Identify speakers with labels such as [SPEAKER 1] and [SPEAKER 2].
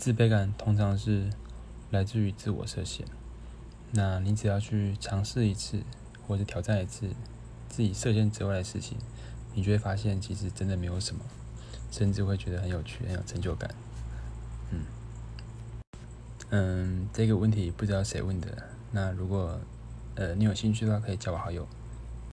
[SPEAKER 1] 自卑感通常是来自于自我设限。那你只要去尝试一次或者挑战一次自己设限之外的事情你就会发现其实真的没有什么甚至会觉得很有趣很有成就感。嗯。嗯这个问题不知道谁问的那如果呃你有兴趣的话可以加我好友。